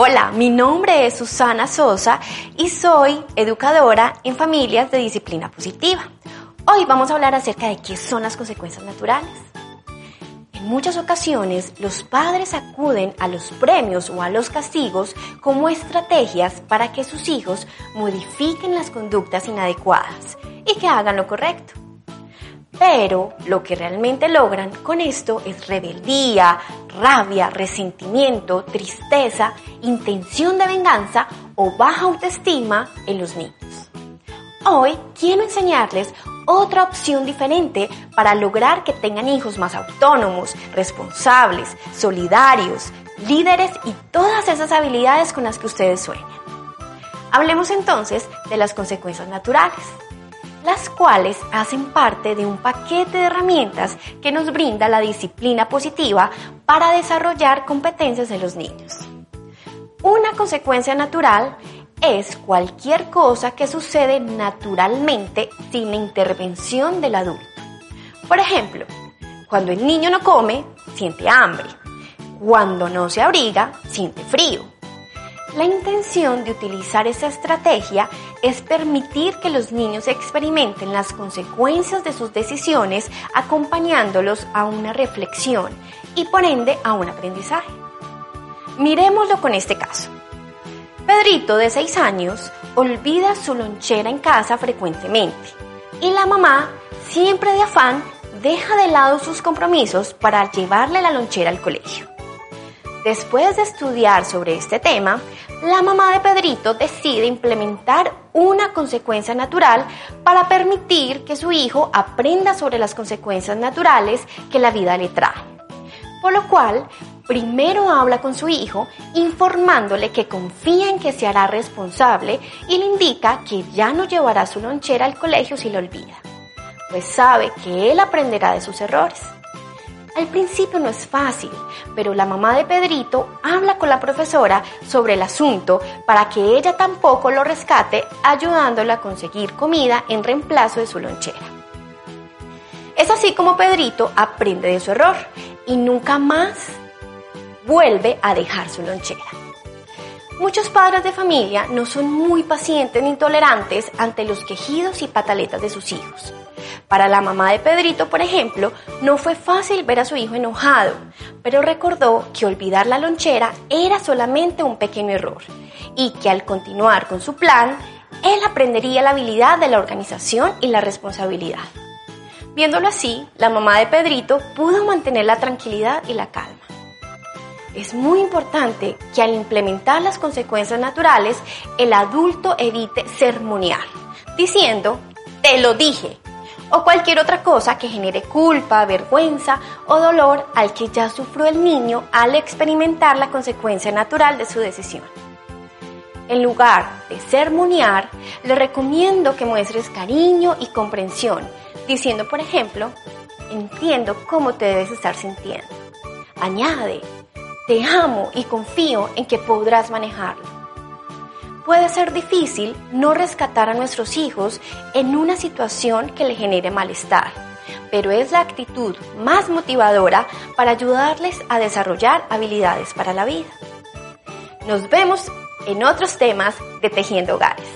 Hola, mi nombre es Susana Sosa y soy educadora en familias de disciplina positiva. Hoy vamos a hablar acerca de qué son las consecuencias naturales. En muchas ocasiones los padres acuden a los premios o a los castigos como estrategias para que sus hijos modifiquen las conductas inadecuadas y que hagan lo correcto. Pero lo que realmente logran con esto es rebeldía, rabia, resentimiento, tristeza, intención de venganza o baja autoestima en los niños. Hoy quiero enseñarles otra opción diferente para lograr que tengan hijos más autónomos, responsables, solidarios, líderes y todas esas habilidades con las que ustedes sueñan. Hablemos entonces de las consecuencias naturales las cuales hacen parte de un paquete de herramientas que nos brinda la disciplina positiva para desarrollar competencias en los niños. Una consecuencia natural es cualquier cosa que sucede naturalmente sin la intervención del adulto. Por ejemplo, cuando el niño no come, siente hambre. Cuando no se abriga, siente frío. La intención de utilizar esta estrategia es permitir que los niños experimenten las consecuencias de sus decisiones acompañándolos a una reflexión y por ende a un aprendizaje. Miremoslo con este caso. Pedrito de 6 años olvida su lonchera en casa frecuentemente y la mamá, siempre de afán, deja de lado sus compromisos para llevarle la lonchera al colegio. Después de estudiar sobre este tema, la mamá de Pedrito decide implementar una consecuencia natural para permitir que su hijo aprenda sobre las consecuencias naturales que la vida le trae. Por lo cual, primero habla con su hijo informándole que confía en que se hará responsable y le indica que ya no llevará su lonchera al colegio si lo olvida, pues sabe que él aprenderá de sus errores. Al principio no es fácil, pero la mamá de Pedrito habla con la profesora sobre el asunto para que ella tampoco lo rescate, ayudándole a conseguir comida en reemplazo de su lonchera. Es así como Pedrito aprende de su error y nunca más vuelve a dejar su lonchera. Muchos padres de familia no son muy pacientes ni tolerantes ante los quejidos y pataletas de sus hijos. Para la mamá de Pedrito, por ejemplo, no fue fácil ver a su hijo enojado, pero recordó que olvidar la lonchera era solamente un pequeño error y que al continuar con su plan, él aprendería la habilidad de la organización y la responsabilidad. Viéndolo así, la mamá de Pedrito pudo mantener la tranquilidad y la calma. Es muy importante que al implementar las consecuencias naturales, el adulto evite sermonear, diciendo, te lo dije, o cualquier otra cosa que genere culpa, vergüenza o dolor al que ya sufrió el niño al experimentar la consecuencia natural de su decisión. En lugar de sermonear, le recomiendo que muestres cariño y comprensión, diciendo, por ejemplo, entiendo cómo te debes estar sintiendo. Añade, te amo y confío en que podrás manejarlo puede ser difícil no rescatar a nuestros hijos en una situación que le genere malestar, pero es la actitud más motivadora para ayudarles a desarrollar habilidades para la vida. Nos vemos en otros temas de Tejiendo Hogares.